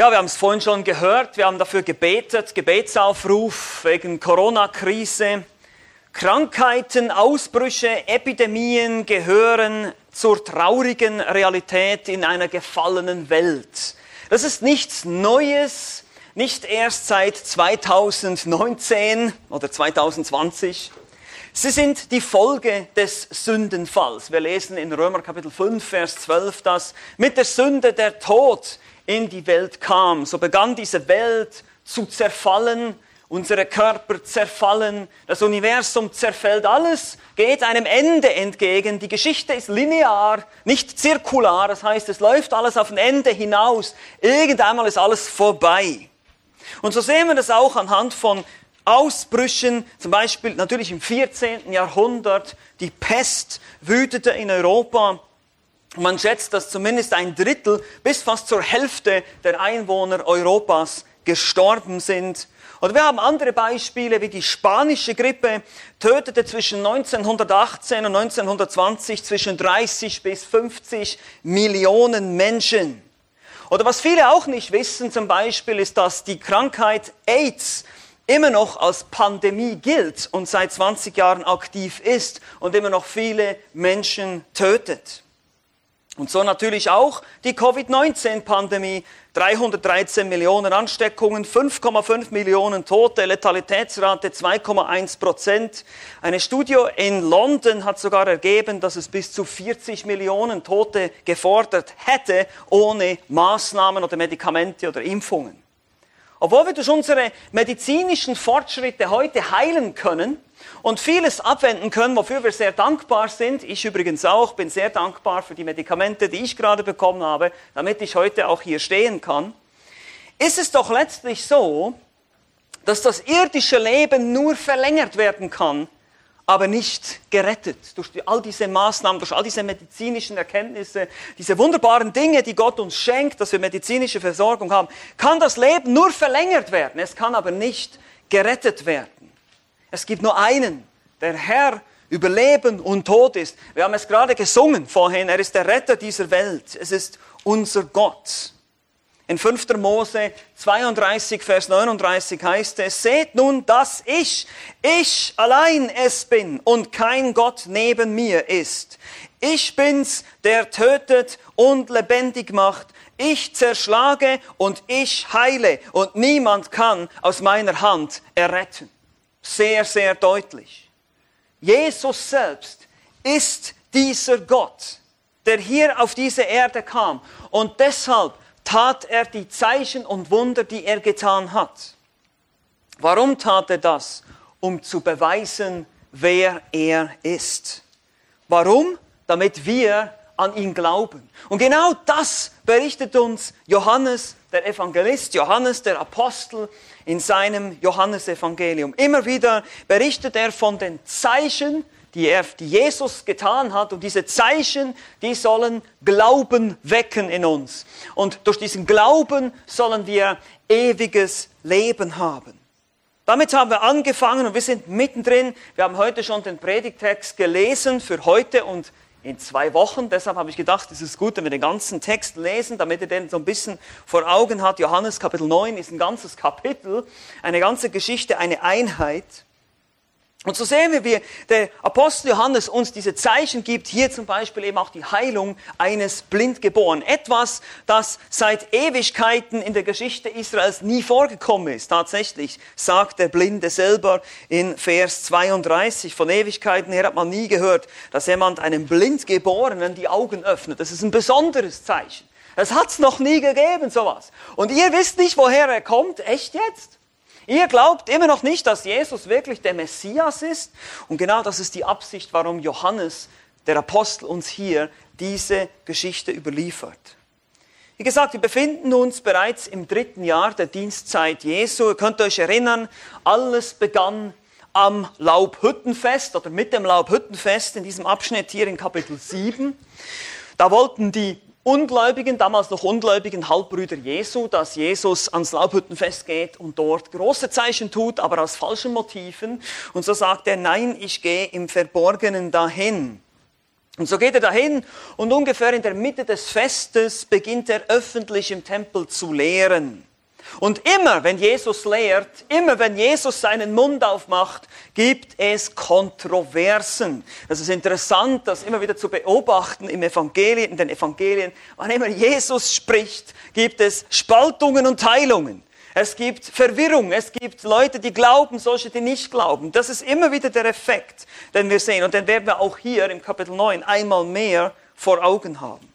Ja, wir haben es vorhin schon gehört, wir haben dafür gebetet, Gebetsaufruf wegen Corona-Krise. Krankheiten, Ausbrüche, Epidemien gehören zur traurigen Realität in einer gefallenen Welt. Das ist nichts Neues, nicht erst seit 2019 oder 2020. Sie sind die Folge des Sündenfalls. Wir lesen in Römer Kapitel 5, Vers 12, dass mit der Sünde der Tod in die Welt kam. So begann diese Welt zu zerfallen, unsere Körper zerfallen, das Universum zerfällt, alles geht einem Ende entgegen. Die Geschichte ist linear, nicht zirkular, das heißt, es läuft alles auf ein Ende hinaus. Irgendeinmal ist alles vorbei. Und so sehen wir das auch anhand von Ausbrüchen, zum Beispiel natürlich im 14. Jahrhundert, die Pest wütete in Europa. Man schätzt, dass zumindest ein Drittel bis fast zur Hälfte der Einwohner Europas gestorben sind. Oder wir haben andere Beispiele wie die spanische Grippe tötete zwischen 1918 und 1920 zwischen 30 bis 50 Millionen Menschen. Oder was viele auch nicht wissen zum Beispiel ist, dass die Krankheit AIDS immer noch als Pandemie gilt und seit 20 Jahren aktiv ist und immer noch viele Menschen tötet. Und so natürlich auch die Covid-19-Pandemie. 313 Millionen Ansteckungen, 5,5 Millionen Tote, Letalitätsrate 2,1 Prozent. Eine Studie in London hat sogar ergeben, dass es bis zu 40 Millionen Tote gefordert hätte, ohne Maßnahmen oder Medikamente oder Impfungen. Obwohl wir durch unsere medizinischen Fortschritte heute heilen können, und vieles abwenden können, wofür wir sehr dankbar sind. Ich übrigens auch bin sehr dankbar für die Medikamente, die ich gerade bekommen habe, damit ich heute auch hier stehen kann. Ist es doch letztlich so, dass das irdische Leben nur verlängert werden kann, aber nicht gerettet. Durch all diese Maßnahmen, durch all diese medizinischen Erkenntnisse, diese wunderbaren Dinge, die Gott uns schenkt, dass wir medizinische Versorgung haben, kann das Leben nur verlängert werden. Es kann aber nicht gerettet werden. Es gibt nur einen, der Herr über Leben und Tod ist. Wir haben es gerade gesungen vorhin, er ist der Retter dieser Welt. Es ist unser Gott. In 5. Mose 32, Vers 39 heißt es, seht nun, dass ich, ich allein es bin und kein Gott neben mir ist. Ich bin's, der tötet und lebendig macht. Ich zerschlage und ich heile und niemand kann aus meiner Hand erretten sehr, sehr deutlich. Jesus selbst ist dieser Gott, der hier auf diese Erde kam. Und deshalb tat er die Zeichen und Wunder, die er getan hat. Warum tat er das? Um zu beweisen, wer er ist. Warum? Damit wir an ihn glauben. Und genau das berichtet uns Johannes, der Evangelist, Johannes, der Apostel, in seinem Johannesevangelium. Immer wieder berichtet er von den Zeichen, die, er, die Jesus getan hat. Und diese Zeichen, die sollen Glauben wecken in uns. Und durch diesen Glauben sollen wir ewiges Leben haben. Damit haben wir angefangen und wir sind mittendrin. Wir haben heute schon den Predigtext gelesen für heute und in zwei Wochen. Deshalb habe ich gedacht, es ist gut, wenn wir den ganzen Text lesen, damit ihr den so ein bisschen vor Augen habt. Johannes Kapitel 9 ist ein ganzes Kapitel, eine ganze Geschichte, eine Einheit. Und so sehen wir, wie der Apostel Johannes uns diese Zeichen gibt, hier zum Beispiel eben auch die Heilung eines Blindgeborenen. Etwas, das seit Ewigkeiten in der Geschichte Israels nie vorgekommen ist. Tatsächlich sagt der Blinde selber in Vers 32, von Ewigkeiten her hat man nie gehört, dass jemand einem Blindgeborenen die Augen öffnet. Das ist ein besonderes Zeichen. Es hat es noch nie gegeben, sowas. Und ihr wisst nicht, woher er kommt. Echt jetzt? Ihr glaubt immer noch nicht, dass Jesus wirklich der Messias ist. Und genau das ist die Absicht, warum Johannes, der Apostel, uns hier diese Geschichte überliefert. Wie gesagt, wir befinden uns bereits im dritten Jahr der Dienstzeit Jesu. Ihr könnt euch erinnern, alles begann am Laubhüttenfest oder mit dem Laubhüttenfest in diesem Abschnitt hier in Kapitel 7. Da wollten die Ungläubigen, damals noch ungläubigen Halbbrüder Jesu, dass Jesus ans Laubhüttenfest geht und dort große Zeichen tut, aber aus falschen Motiven. Und so sagt er, nein, ich gehe im Verborgenen dahin. Und so geht er dahin und ungefähr in der Mitte des Festes beginnt er öffentlich im Tempel zu lehren. Und immer, wenn Jesus lehrt, immer, wenn Jesus seinen Mund aufmacht, gibt es Kontroversen. Es ist interessant, das immer wieder zu beobachten im Evangelien, in den Evangelien. Wann immer Jesus spricht, gibt es Spaltungen und Teilungen. Es gibt Verwirrung, es gibt Leute, die glauben, solche, die nicht glauben. Das ist immer wieder der Effekt, den wir sehen. Und den werden wir auch hier im Kapitel 9 einmal mehr vor Augen haben.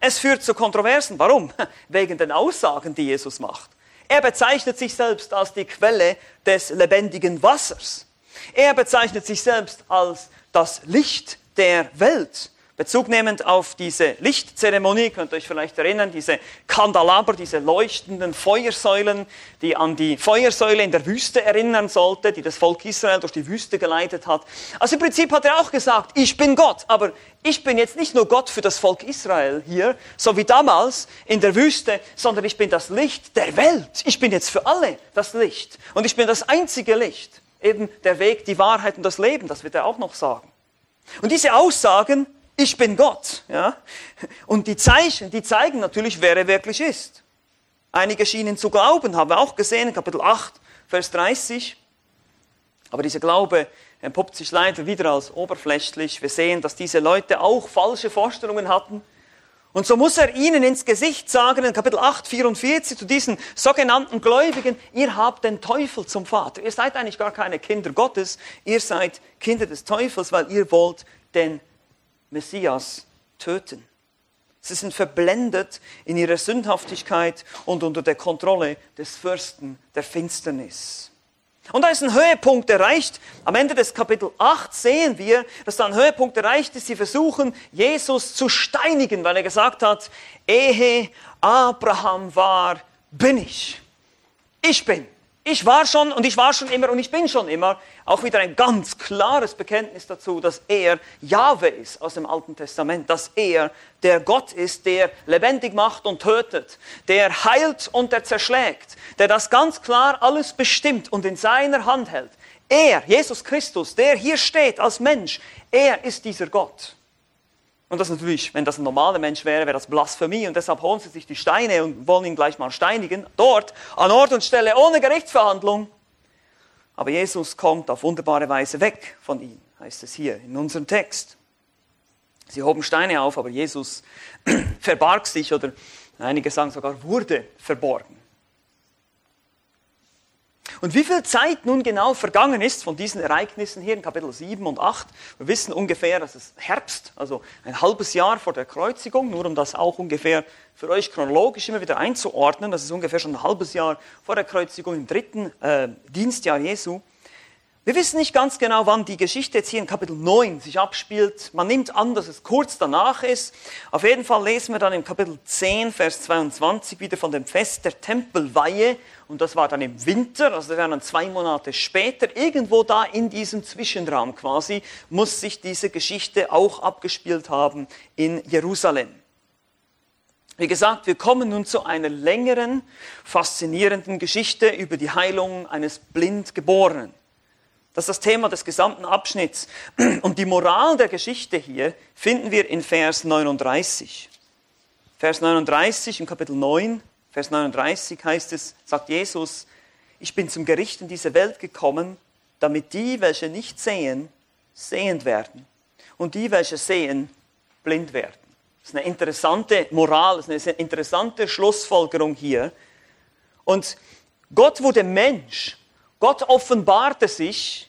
Es führt zu Kontroversen. Warum? Wegen den Aussagen, die Jesus macht. Er bezeichnet sich selbst als die Quelle des lebendigen Wassers. Er bezeichnet sich selbst als das Licht der Welt. Bezug nehmend auf diese Lichtzeremonie, könnt ihr euch vielleicht erinnern, diese Kandelaber, diese leuchtenden Feuersäulen, die an die Feuersäule in der Wüste erinnern sollte, die das Volk Israel durch die Wüste geleitet hat. Also im Prinzip hat er auch gesagt, ich bin Gott, aber ich bin jetzt nicht nur Gott für das Volk Israel hier, so wie damals in der Wüste, sondern ich bin das Licht der Welt. Ich bin jetzt für alle das Licht. Und ich bin das einzige Licht. Eben der Weg, die Wahrheit und das Leben, das wird er auch noch sagen. Und diese Aussagen ich bin Gott. Ja? Und die Zeichen, die zeigen natürlich, wer er wirklich ist. Einige schienen zu glauben, haben wir auch gesehen, Kapitel 8, Vers 30. Aber dieser Glaube entpuppt sich leider wieder als oberflächlich. Wir sehen, dass diese Leute auch falsche Vorstellungen hatten. Und so muss er ihnen ins Gesicht sagen, in Kapitel 8, 44, zu diesen sogenannten Gläubigen, ihr habt den Teufel zum Vater. Ihr seid eigentlich gar keine Kinder Gottes, ihr seid Kinder des Teufels, weil ihr wollt den Messias töten. Sie sind verblendet in ihrer Sündhaftigkeit und unter der Kontrolle des Fürsten der Finsternis. Und da ist ein Höhepunkt erreicht. Am Ende des Kapitel 8 sehen wir, dass da ein Höhepunkt erreicht ist. Sie versuchen, Jesus zu steinigen, weil er gesagt hat, ehe Abraham war, bin ich. Ich bin. Ich war schon und ich war schon immer und ich bin schon immer. Auch wieder ein ganz klares Bekenntnis dazu, dass er Jahwe ist aus dem Alten Testament, dass er der Gott ist, der lebendig macht und tötet, der heilt und der zerschlägt, der das ganz klar alles bestimmt und in seiner Hand hält. Er, Jesus Christus, der hier steht als Mensch, er ist dieser Gott. Und das natürlich, wenn das ein normaler Mensch wäre, wäre das Blasphemie und deshalb holen sie sich die Steine und wollen ihn gleich mal steinigen. Dort, an Ort und Stelle, ohne Gerichtsverhandlung. Aber Jesus kommt auf wunderbare Weise weg von ihnen, heißt es hier in unserem Text. Sie hoben Steine auf, aber Jesus verbarg sich oder einige sagen sogar wurde verborgen. Und wie viel Zeit nun genau vergangen ist von diesen Ereignissen hier in Kapitel 7 und 8? Wir wissen ungefähr, dass es Herbst, also ein halbes Jahr vor der Kreuzigung, nur um das auch ungefähr für euch chronologisch immer wieder einzuordnen, das ist ungefähr schon ein halbes Jahr vor der Kreuzigung im dritten äh, Dienstjahr Jesu. Wir wissen nicht ganz genau, wann die Geschichte jetzt hier in Kapitel 9 sich abspielt. Man nimmt an, dass es kurz danach ist. Auf jeden Fall lesen wir dann im Kapitel 10, Vers 22 wieder von dem Fest der Tempelweihe. Und das war dann im Winter, also das wären dann zwei Monate später. Irgendwo da in diesem Zwischenraum quasi muss sich diese Geschichte auch abgespielt haben in Jerusalem. Wie gesagt, wir kommen nun zu einer längeren, faszinierenden Geschichte über die Heilung eines Blindgeborenen. Das ist das Thema des gesamten Abschnitts. Und die Moral der Geschichte hier finden wir in Vers 39. Vers 39 im Kapitel 9, Vers 39 heißt es, sagt Jesus, ich bin zum Gericht in diese Welt gekommen, damit die, welche nicht sehen, sehend werden und die, welche sehen, blind werden. Das ist eine interessante Moral, das ist eine interessante Schlussfolgerung hier. Und Gott wurde Mensch. Gott offenbarte sich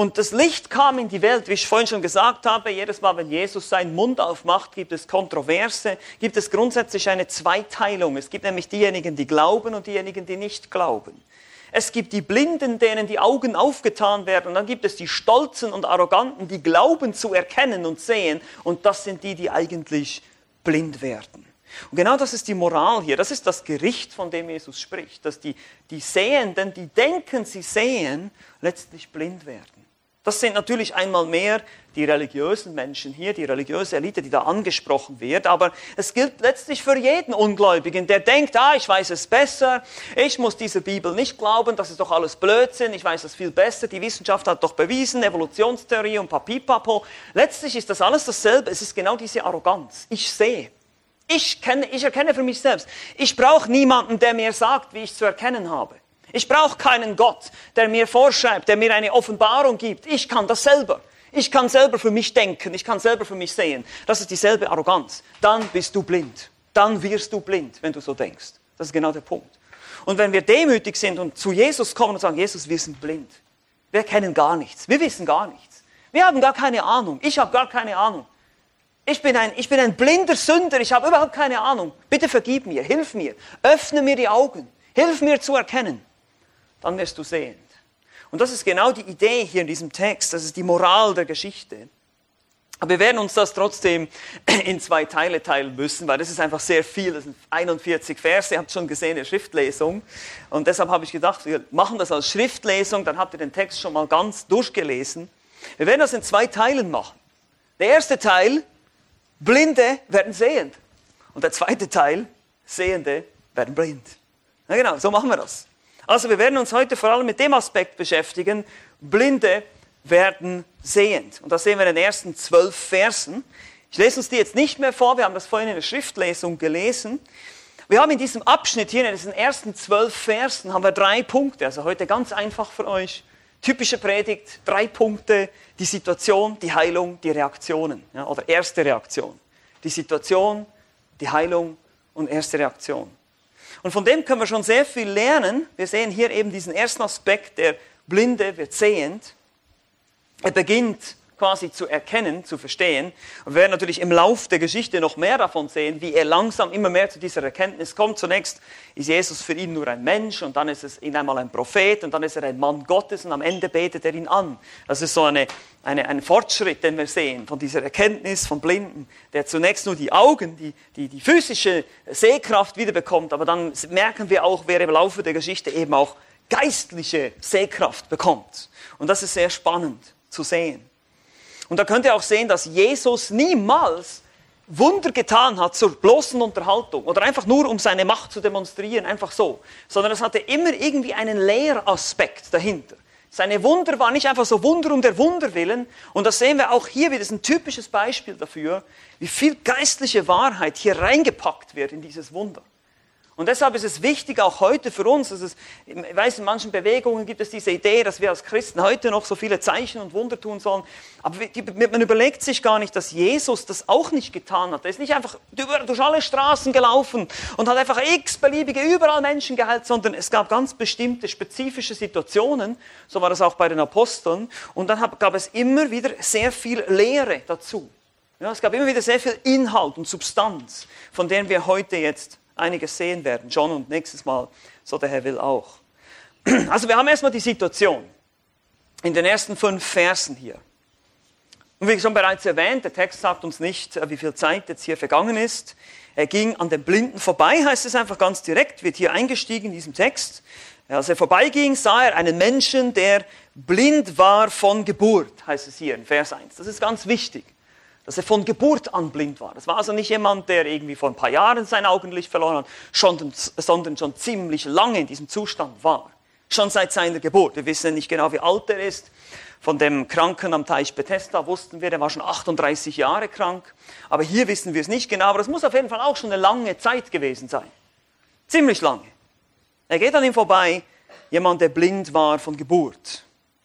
und das Licht kam in die Welt, wie ich vorhin schon gesagt habe, jedes Mal, wenn Jesus seinen Mund aufmacht, gibt es Kontroverse, gibt es grundsätzlich eine Zweiteilung. Es gibt nämlich diejenigen, die glauben und diejenigen, die nicht glauben. Es gibt die Blinden, denen die Augen aufgetan werden, und dann gibt es die Stolzen und Arroganten, die glauben zu erkennen und sehen, und das sind die, die eigentlich blind werden. Und genau das ist die Moral hier, das ist das Gericht, von dem Jesus spricht, dass die, die Sehenden, die denken, sie sehen, letztlich blind werden. Das sind natürlich einmal mehr die religiösen Menschen hier, die religiöse Elite, die da angesprochen wird. Aber es gilt letztlich für jeden Ungläubigen, der denkt, ah, ich weiß es besser, ich muss dieser Bibel nicht glauben, das ist doch alles Blödsinn, ich weiß es viel besser, die Wissenschaft hat doch bewiesen, Evolutionstheorie und Papipapo. Letztlich ist das alles dasselbe, es ist genau diese Arroganz. Ich sehe. Ich, kenne, ich erkenne für mich selbst. Ich brauche niemanden, der mir sagt, wie ich zu erkennen habe. Ich brauche keinen Gott, der mir vorschreibt, der mir eine Offenbarung gibt. Ich kann das selber. Ich kann selber für mich denken, ich kann selber für mich sehen. Das ist dieselbe Arroganz. Dann bist du blind. Dann wirst du blind, wenn du so denkst. Das ist genau der Punkt. Und wenn wir demütig sind und zu Jesus kommen und sagen, Jesus, wir sind blind. Wir kennen gar nichts. Wir wissen gar nichts. Wir haben gar keine Ahnung. Ich habe gar keine Ahnung. Ich bin, ein, ich bin ein blinder Sünder. Ich habe überhaupt keine Ahnung. Bitte vergib mir, hilf mir, öffne mir die Augen, hilf mir zu erkennen dann wirst du sehend. Und das ist genau die Idee hier in diesem Text, das ist die Moral der Geschichte. Aber wir werden uns das trotzdem in zwei Teile teilen müssen, weil das ist einfach sehr viel. Das sind 41 Verse, ihr habt schon gesehen, eine Schriftlesung. Und deshalb habe ich gedacht, wir machen das als Schriftlesung, dann habt ihr den Text schon mal ganz durchgelesen. Wir werden das in zwei Teilen machen. Der erste Teil, Blinde werden sehend. Und der zweite Teil, Sehende werden blind. Na genau, so machen wir das. Also wir werden uns heute vor allem mit dem Aspekt beschäftigen, Blinde werden sehend. Und das sehen wir in den ersten zwölf Versen. Ich lese uns die jetzt nicht mehr vor, wir haben das vorhin in der Schriftlesung gelesen. Wir haben in diesem Abschnitt hier, in diesen ersten zwölf Versen, haben wir drei Punkte. Also heute ganz einfach für euch. Typische Predigt, drei Punkte, die Situation, die Heilung, die Reaktionen. Ja, oder erste Reaktion. Die Situation, die Heilung und erste Reaktion. Und von dem können wir schon sehr viel lernen. Wir sehen hier eben diesen ersten Aspekt, der Blinde wird sehend. Er beginnt quasi zu erkennen, zu verstehen. Und wir werden natürlich im Lauf der Geschichte noch mehr davon sehen, wie er langsam immer mehr zu dieser Erkenntnis kommt. Zunächst ist Jesus für ihn nur ein Mensch und dann ist es ihn einmal ein Prophet und dann ist er ein Mann Gottes und am Ende betet er ihn an. Das ist so eine, eine, ein Fortschritt, den wir sehen von dieser Erkenntnis von Blinden, der zunächst nur die Augen, die, die, die physische Sehkraft wiederbekommt, aber dann merken wir auch, wer im Laufe der Geschichte eben auch geistliche Sehkraft bekommt. Und das ist sehr spannend zu sehen. Und da könnt ihr auch sehen, dass Jesus niemals Wunder getan hat zur bloßen Unterhaltung oder einfach nur, um seine Macht zu demonstrieren, einfach so, sondern es hatte immer irgendwie einen Lehraspekt dahinter. Seine Wunder waren nicht einfach so Wunder um der Wunder willen. Und das sehen wir auch hier wieder, das ist ein typisches Beispiel dafür, wie viel geistliche Wahrheit hier reingepackt wird in dieses Wunder. Und deshalb ist es wichtig, auch heute für uns, dass es, ich weiß, in manchen Bewegungen gibt es diese Idee, dass wir als Christen heute noch so viele Zeichen und Wunder tun sollen. Aber man überlegt sich gar nicht, dass Jesus das auch nicht getan hat. Er ist nicht einfach durch alle Straßen gelaufen und hat einfach x-beliebige überall Menschen geheilt, sondern es gab ganz bestimmte spezifische Situationen. So war das auch bei den Aposteln. Und dann gab es immer wieder sehr viel Lehre dazu. Ja, es gab immer wieder sehr viel Inhalt und Substanz, von denen wir heute jetzt einiges sehen werden. John und nächstes Mal, so der Herr will auch. Also wir haben erstmal die Situation in den ersten fünf Versen hier. Und wie schon bereits erwähnt, der Text sagt uns nicht, äh, wie viel Zeit jetzt hier vergangen ist. Er ging an den Blinden vorbei, heißt es einfach ganz direkt, wird hier eingestiegen in diesem Text. Als er vorbeiging, sah er einen Menschen, der blind war von Geburt, heißt es hier in Vers 1. Das ist ganz wichtig dass er von Geburt an blind war. Das war also nicht jemand, der irgendwie vor ein paar Jahren sein Augenlicht verloren hat, sondern schon ziemlich lange in diesem Zustand war. Schon seit seiner Geburt. Wir wissen nicht genau, wie alt er ist. Von dem Kranken am Teich Bethesda wussten wir, der war schon 38 Jahre krank. Aber hier wissen wir es nicht genau. Aber es muss auf jeden Fall auch schon eine lange Zeit gewesen sein. Ziemlich lange. Er geht an ihm vorbei, jemand, der blind war von Geburt.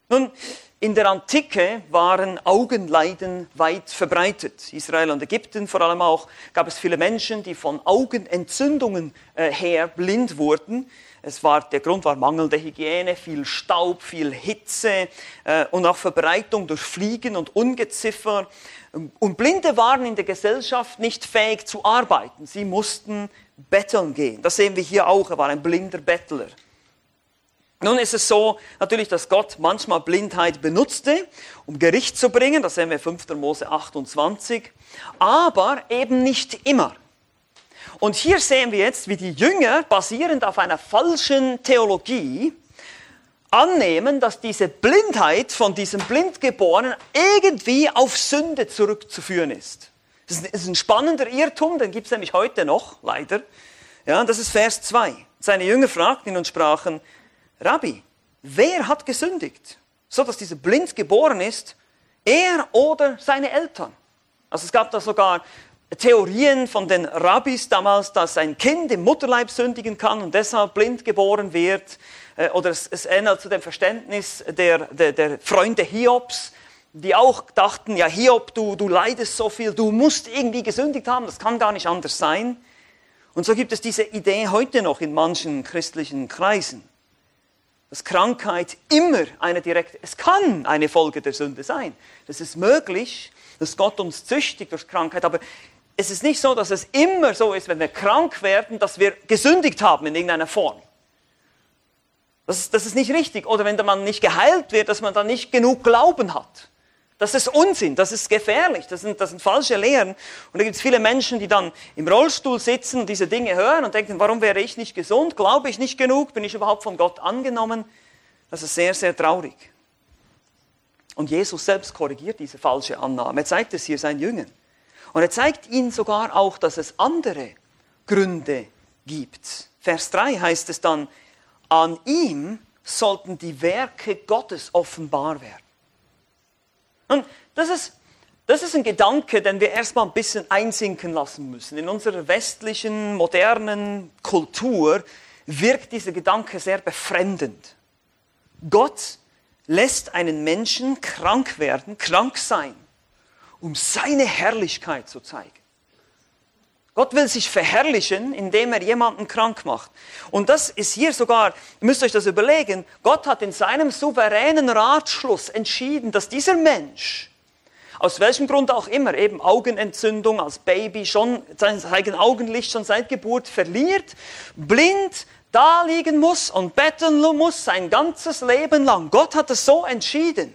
Nun, in der Antike waren Augenleiden weit verbreitet. Israel und Ägypten vor allem auch gab es viele Menschen, die von Augenentzündungen äh, her blind wurden. Es war, der Grund war mangelnde Hygiene, viel Staub, viel Hitze äh, und auch Verbreitung durch Fliegen und Ungeziffer. Und Blinde waren in der Gesellschaft nicht fähig zu arbeiten. Sie mussten betteln gehen. Das sehen wir hier auch. Er war ein blinder Bettler. Nun ist es so natürlich, dass Gott manchmal Blindheit benutzte, um Gericht zu bringen, das sehen wir 5. Mose 28, aber eben nicht immer. Und hier sehen wir jetzt, wie die Jünger basierend auf einer falschen Theologie annehmen, dass diese Blindheit von diesem Blindgeborenen irgendwie auf Sünde zurückzuführen ist. Das ist ein spannender Irrtum, den gibt es nämlich heute noch, leider. Ja, das ist Vers 2. Seine Jünger fragten ihn und sprachen, Rabbi, wer hat gesündigt, so dass dieser blind geboren ist, er oder seine Eltern? Also es gab da sogar Theorien von den Rabbis damals, dass ein Kind im Mutterleib sündigen kann und deshalb blind geboren wird. Äh, oder es, es ähnelt zu dem Verständnis der, der, der Freunde Hiobs, die auch dachten, ja Hiob, du, du leidest so viel, du musst irgendwie gesündigt haben, das kann gar nicht anders sein. Und so gibt es diese Idee heute noch in manchen christlichen Kreisen, dass Krankheit immer eine direkte, es kann eine Folge der Sünde sein. Das ist möglich, dass Gott uns züchtigt durch Krankheit, aber es ist nicht so, dass es immer so ist, wenn wir krank werden, dass wir gesündigt haben in irgendeiner Form. Das ist, das ist nicht richtig. Oder wenn Mann nicht geheilt wird, dass man dann nicht genug Glauben hat. Das ist Unsinn, das ist gefährlich, das sind, das sind falsche Lehren. Und da gibt es viele Menschen, die dann im Rollstuhl sitzen und diese Dinge hören und denken, warum wäre ich nicht gesund? Glaube ich nicht genug? Bin ich überhaupt von Gott angenommen? Das ist sehr, sehr traurig. Und Jesus selbst korrigiert diese falsche Annahme. Er zeigt es hier seinen Jüngern. Und er zeigt ihnen sogar auch, dass es andere Gründe gibt. Vers 3 heißt es dann, an ihm sollten die Werke Gottes offenbar werden. Und das ist, das ist ein Gedanke, den wir erstmal ein bisschen einsinken lassen müssen. In unserer westlichen, modernen Kultur wirkt dieser Gedanke sehr befremdend. Gott lässt einen Menschen krank werden, krank sein, um seine Herrlichkeit zu zeigen. Gott will sich verherrlichen, indem er jemanden krank macht. Und das ist hier sogar, ihr müsst euch das überlegen, Gott hat in seinem souveränen Ratschluss entschieden, dass dieser Mensch, aus welchem Grund auch immer, eben Augenentzündung als Baby, schon sein Augenlicht schon seit Geburt verliert, blind da liegen muss und betteln muss sein ganzes Leben lang. Gott hat es so entschieden.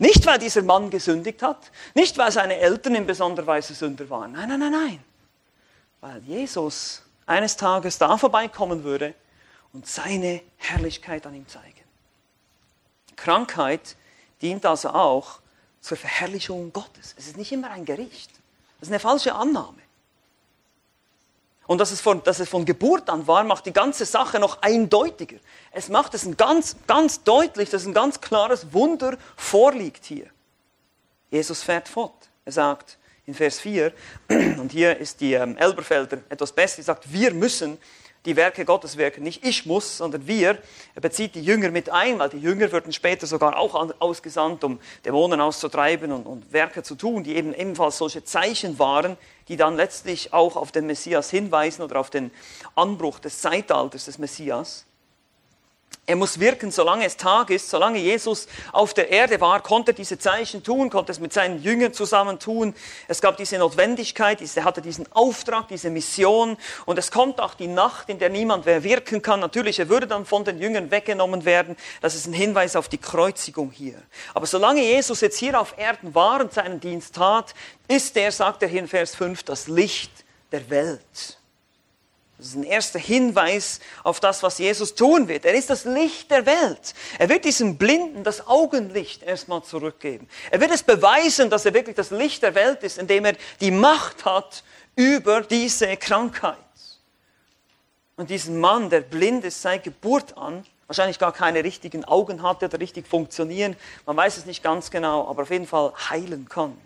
Nicht, weil dieser Mann gesündigt hat, nicht, weil seine Eltern in besonderer Weise Sünder waren. Nein, nein, nein, nein weil Jesus eines Tages da vorbeikommen würde und seine Herrlichkeit an ihm zeigen. Krankheit dient also auch zur Verherrlichung Gottes. Es ist nicht immer ein Gericht. Das ist eine falsche Annahme. Und dass es, von, dass es von Geburt an war, macht die ganze Sache noch eindeutiger. Es macht es ganz, ganz deutlich, dass ein ganz klares Wunder vorliegt hier. Jesus fährt fort. Er sagt, in Vers 4. Und hier ist die ähm, Elberfelder etwas besser. Sie sagt, wir müssen die Werke Gottes wirken. Nicht ich muss, sondern wir. Er bezieht die Jünger mit ein, weil die Jünger würden später sogar auch ausgesandt, um Dämonen auszutreiben und, und Werke zu tun, die eben ebenfalls solche Zeichen waren, die dann letztlich auch auf den Messias hinweisen oder auf den Anbruch des Zeitalters des Messias. Er muss wirken, solange es Tag ist, solange Jesus auf der Erde war, konnte er diese Zeichen tun, konnte es mit seinen Jüngern zusammen tun. Es gab diese Notwendigkeit, er hatte diesen Auftrag, diese Mission. Und es kommt auch die Nacht, in der niemand mehr wirken kann. Natürlich, er würde dann von den Jüngern weggenommen werden. Das ist ein Hinweis auf die Kreuzigung hier. Aber solange Jesus jetzt hier auf Erden war und seinen Dienst tat, ist er, sagt er hier in Vers 5, das Licht der Welt. Das ist ein erster Hinweis auf das, was Jesus tun wird. Er ist das Licht der Welt. Er wird diesem Blinden das Augenlicht erstmal zurückgeben. Er wird es beweisen, dass er wirklich das Licht der Welt ist, indem er die Macht hat über diese Krankheit. Und diesen Mann, der blind ist seit Geburt an, wahrscheinlich gar keine richtigen Augen hatte oder richtig funktionieren, man weiß es nicht ganz genau, aber auf jeden Fall heilen kann.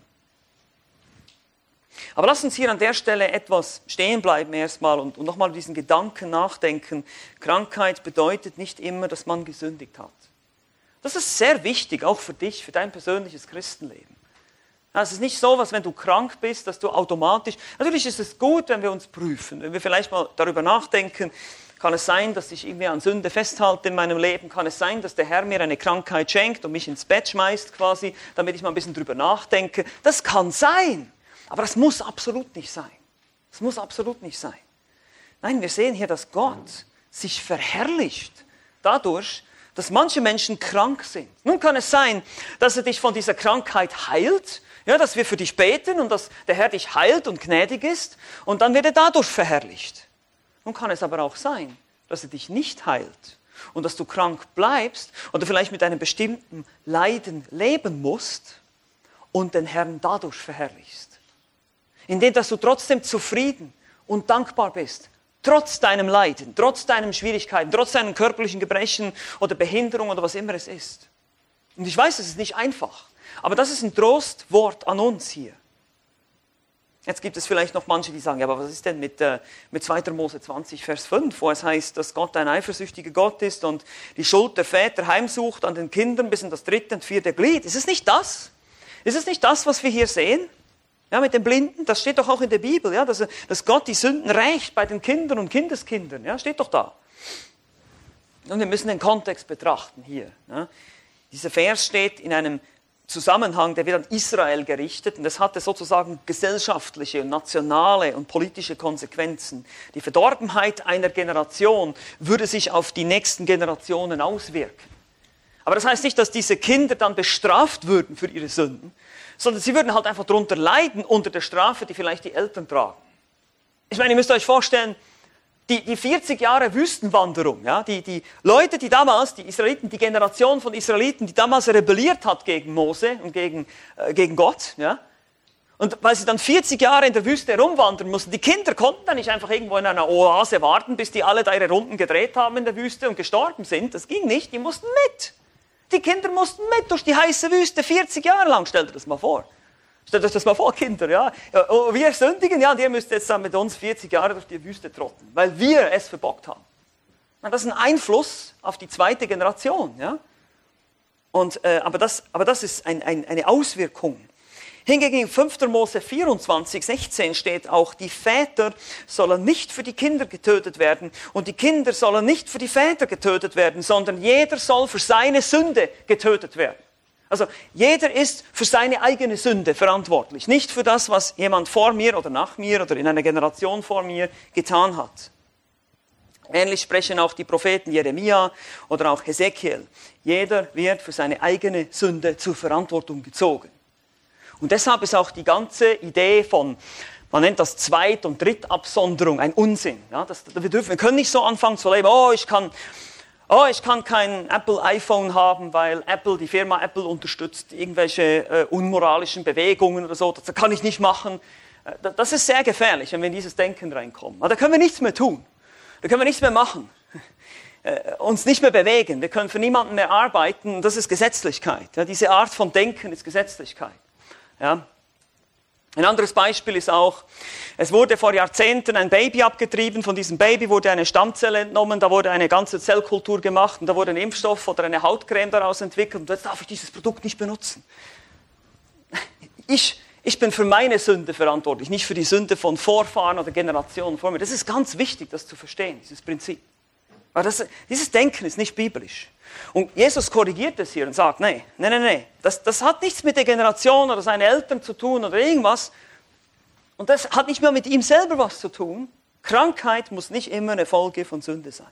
Aber lass uns hier an der Stelle etwas stehen bleiben erstmal und, und nochmal diesen Gedanken nachdenken. Krankheit bedeutet nicht immer, dass man gesündigt hat. Das ist sehr wichtig, auch für dich, für dein persönliches Christenleben. es ist nicht so, dass wenn du krank bist, dass du automatisch, natürlich ist es gut, wenn wir uns prüfen, wenn wir vielleicht mal darüber nachdenken, kann es sein, dass ich irgendwie an Sünde festhalte in meinem Leben? Kann es sein, dass der Herr mir eine Krankheit schenkt und mich ins Bett schmeißt quasi, damit ich mal ein bisschen drüber nachdenke? Das kann sein. Aber das muss absolut nicht sein. Das muss absolut nicht sein. Nein, wir sehen hier, dass Gott sich verherrlicht dadurch, dass manche Menschen krank sind. Nun kann es sein, dass er dich von dieser Krankheit heilt, ja, dass wir für dich beten und dass der Herr dich heilt und gnädig ist und dann wird er dadurch verherrlicht. Nun kann es aber auch sein, dass er dich nicht heilt und dass du krank bleibst oder vielleicht mit einem bestimmten Leiden leben musst und den Herrn dadurch verherrlichst. Indem dass du trotzdem zufrieden und dankbar bist, trotz deinem Leiden, trotz deinen Schwierigkeiten, trotz deinen körperlichen Gebrechen oder Behinderung oder was immer es ist. Und ich weiß, es ist nicht einfach, aber das ist ein Trostwort an uns hier. Jetzt gibt es vielleicht noch manche, die sagen, ja, aber was ist denn mit, äh, mit 2. Mose 20, Vers 5, wo es heißt, dass Gott ein eifersüchtiger Gott ist und die Schuld der Väter heimsucht an den Kindern bis in das dritte und vierte Glied. Ist es nicht das? Ist es nicht das, was wir hier sehen? Ja, mit den Blinden, das steht doch auch in der Bibel, ja, dass, dass Gott die Sünden rächt bei den Kindern und Kindeskindern. Ja, steht doch da. Und wir müssen den Kontext betrachten hier. Ja. Dieser Vers steht in einem Zusammenhang, der wird an Israel gerichtet und das hatte sozusagen gesellschaftliche, nationale und politische Konsequenzen. Die Verdorbenheit einer Generation würde sich auf die nächsten Generationen auswirken. Aber das heißt nicht, dass diese Kinder dann bestraft würden für ihre Sünden, sondern sie würden halt einfach darunter leiden unter der Strafe, die vielleicht die Eltern tragen. Ich meine, ihr müsst euch vorstellen, die, die 40 Jahre Wüstenwanderung, ja, die, die Leute, die damals, die Israeliten, die Generation von Israeliten, die damals rebelliert hat gegen Mose und gegen, äh, gegen Gott, ja, und weil sie dann 40 Jahre in der Wüste herumwandern mussten, die Kinder konnten dann nicht einfach irgendwo in einer Oase warten, bis die alle da ihre Runden gedreht haben in der Wüste und gestorben sind. Das ging nicht, die mussten mit. Die Kinder mussten mit durch die heiße Wüste 40 Jahre lang, stellt dir das mal vor. Stellt euch das mal vor, Kinder, ja. Oh, wir sündigen, ja, und ihr müsst jetzt dann mit uns 40 Jahre durch die Wüste trotten, weil wir es verbockt haben. Das ist ein Einfluss auf die zweite Generation, ja. Und, äh, aber, das, aber das ist ein, ein, eine Auswirkung. Hingegen in 5. Mose 24, 16 steht auch, die Väter sollen nicht für die Kinder getötet werden und die Kinder sollen nicht für die Väter getötet werden, sondern jeder soll für seine Sünde getötet werden. Also jeder ist für seine eigene Sünde verantwortlich, nicht für das, was jemand vor mir oder nach mir oder in einer Generation vor mir getan hat. Ähnlich sprechen auch die Propheten Jeremia oder auch Hesekiel. Jeder wird für seine eigene Sünde zur Verantwortung gezogen. Und deshalb ist auch die ganze Idee von, man nennt das Zweit- und Drittabsonderung, ein Unsinn. Ja, das, wir, dürfen, wir können nicht so anfangen zu leben, oh, ich kann oh, ich kann kein Apple iPhone haben, weil Apple, die Firma Apple unterstützt irgendwelche äh, unmoralischen Bewegungen oder so. Das kann ich nicht machen. Äh, das ist sehr gefährlich, wenn wir in dieses Denken reinkommen. Aber da können wir nichts mehr tun. Da können wir nichts mehr machen. Äh, uns nicht mehr bewegen. Wir können für niemanden mehr arbeiten. Das ist Gesetzlichkeit. Diese Art von Denken ist Gesetzlichkeit. Ja, ein anderes Beispiel ist auch, es wurde vor Jahrzehnten ein Baby abgetrieben, von diesem Baby wurde eine Stammzelle entnommen, da wurde eine ganze Zellkultur gemacht und da wurde ein Impfstoff oder eine Hautcreme daraus entwickelt und jetzt darf ich dieses Produkt nicht benutzen. Ich, ich bin für meine Sünde verantwortlich, nicht für die Sünde von Vorfahren oder Generationen vor mir. Das ist ganz wichtig, das zu verstehen, dieses Prinzip. Aber das, dieses Denken ist nicht biblisch. Und Jesus korrigiert es hier und sagt, nee, nee, nee, nee, das, das hat nichts mit der Generation oder seinen Eltern zu tun oder irgendwas. Und das hat nicht mehr mit ihm selber was zu tun. Krankheit muss nicht immer eine Folge von Sünde sein.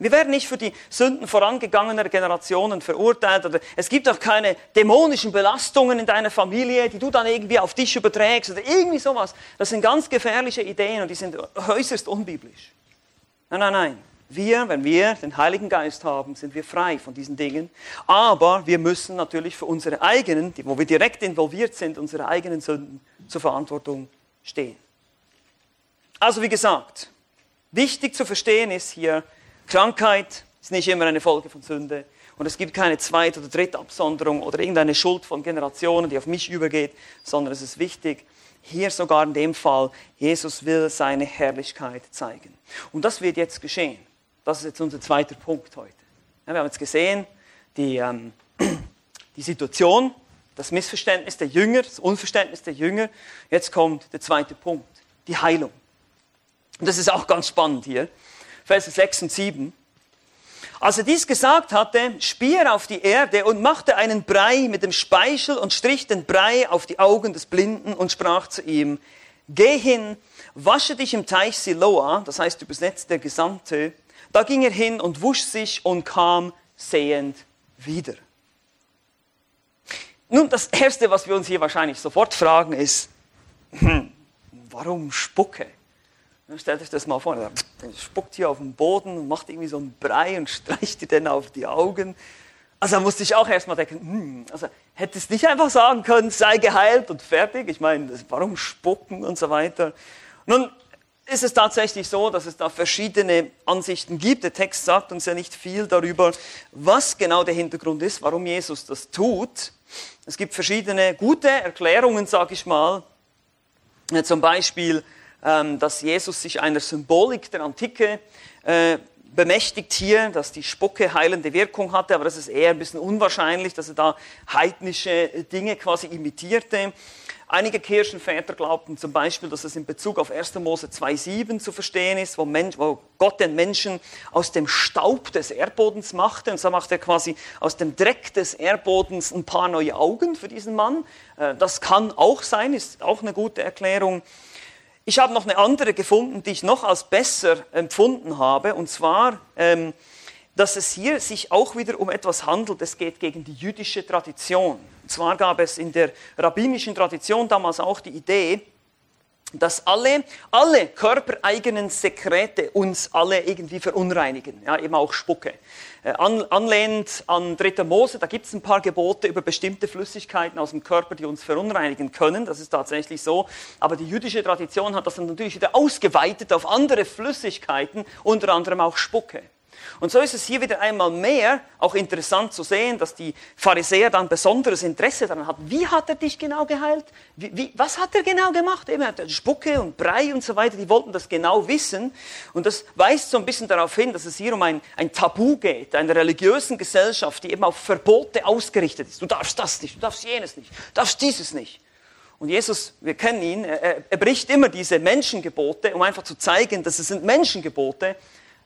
Wir werden nicht für die Sünden vorangegangener Generationen verurteilt. Oder es gibt auch keine dämonischen Belastungen in deiner Familie, die du dann irgendwie auf dich überträgst oder irgendwie sowas. Das sind ganz gefährliche Ideen und die sind äußerst unbiblisch. Nein, nein, nein. Wir, wenn wir den Heiligen Geist haben, sind wir frei von diesen Dingen. Aber wir müssen natürlich für unsere eigenen, wo wir direkt involviert sind, unsere eigenen Sünden zur Verantwortung stehen. Also wie gesagt, wichtig zu verstehen ist hier, Krankheit ist nicht immer eine Folge von Sünde. Und es gibt keine Zweit- oder Drittabsonderung oder irgendeine Schuld von Generationen, die auf mich übergeht, sondern es ist wichtig, hier sogar in dem Fall, Jesus will seine Herrlichkeit zeigen. Und das wird jetzt geschehen. Das ist jetzt unser zweiter Punkt heute. Ja, wir haben jetzt gesehen, die, ähm, die Situation, das Missverständnis der Jünger, das Unverständnis der Jünger. Jetzt kommt der zweite Punkt, die Heilung. Und das ist auch ganz spannend hier. Verse 6 und 7. Als er dies gesagt hatte, spie er auf die Erde und machte einen Brei mit dem Speichel und strich den Brei auf die Augen des Blinden und sprach zu ihm, geh hin, wasche dich im Teich Siloa, das heißt übersetzt der Gesandte, da ging er hin und wusch sich und kam sehend wieder. Nun, das Erste, was wir uns hier wahrscheinlich sofort fragen, ist, hm, warum Spucke? Stellt euch das mal vor, er spuckt hier auf den Boden und macht irgendwie so einen Brei und streicht dir dann auf die Augen. Also da musste ich auch erstmal denken, hm, also hätte es nicht einfach sagen können, sei geheilt und fertig. Ich meine, warum spucken und so weiter. Nun ist es tatsächlich so, dass es da verschiedene Ansichten gibt. Der Text sagt uns ja nicht viel darüber, was genau der Hintergrund ist, warum Jesus das tut. Es gibt verschiedene gute Erklärungen, sage ich mal. Zum Beispiel ähm, dass Jesus sich einer Symbolik der Antike äh, bemächtigt hier, dass die Spucke heilende Wirkung hatte, aber das ist eher ein bisschen unwahrscheinlich, dass er da heidnische Dinge quasi imitierte. Einige Kirchenväter glaubten zum Beispiel, dass es in Bezug auf 1. Mose 2,7 zu verstehen ist, wo, Mensch, wo, Gott den Menschen aus dem Staub des Erdbodens machte. Und so macht er quasi aus dem Dreck des Erdbodens ein paar neue Augen für diesen Mann. Äh, das kann auch sein, ist auch eine gute Erklärung. Ich habe noch eine andere gefunden, die ich noch als besser empfunden habe, und zwar, ähm, dass es hier sich auch wieder um etwas handelt, es geht gegen die jüdische Tradition. Und zwar gab es in der rabbinischen Tradition damals auch die Idee, dass alle, alle körpereigenen Sekrete uns alle irgendwie verunreinigen, ja, eben auch Spucke. Äh, an, anlehnend an 3. Mose, da gibt es ein paar Gebote über bestimmte Flüssigkeiten aus dem Körper, die uns verunreinigen können, das ist tatsächlich so. Aber die jüdische Tradition hat das dann natürlich wieder ausgeweitet auf andere Flüssigkeiten, unter anderem auch Spucke. Und so ist es hier wieder einmal mehr auch interessant zu sehen, dass die Pharisäer dann besonderes Interesse daran hatten. Wie hat er dich genau geheilt? Wie, wie, was hat er genau gemacht? Eben, er hat Spucke und Brei und so weiter. Die wollten das genau wissen. Und das weist so ein bisschen darauf hin, dass es hier um ein, ein Tabu geht, einer religiösen Gesellschaft, die eben auf Verbote ausgerichtet ist. Du darfst das nicht, du darfst jenes nicht, du darfst dieses nicht. Und Jesus, wir kennen ihn, er, er bricht immer diese Menschengebote, um einfach zu zeigen, dass es sind Menschengebote,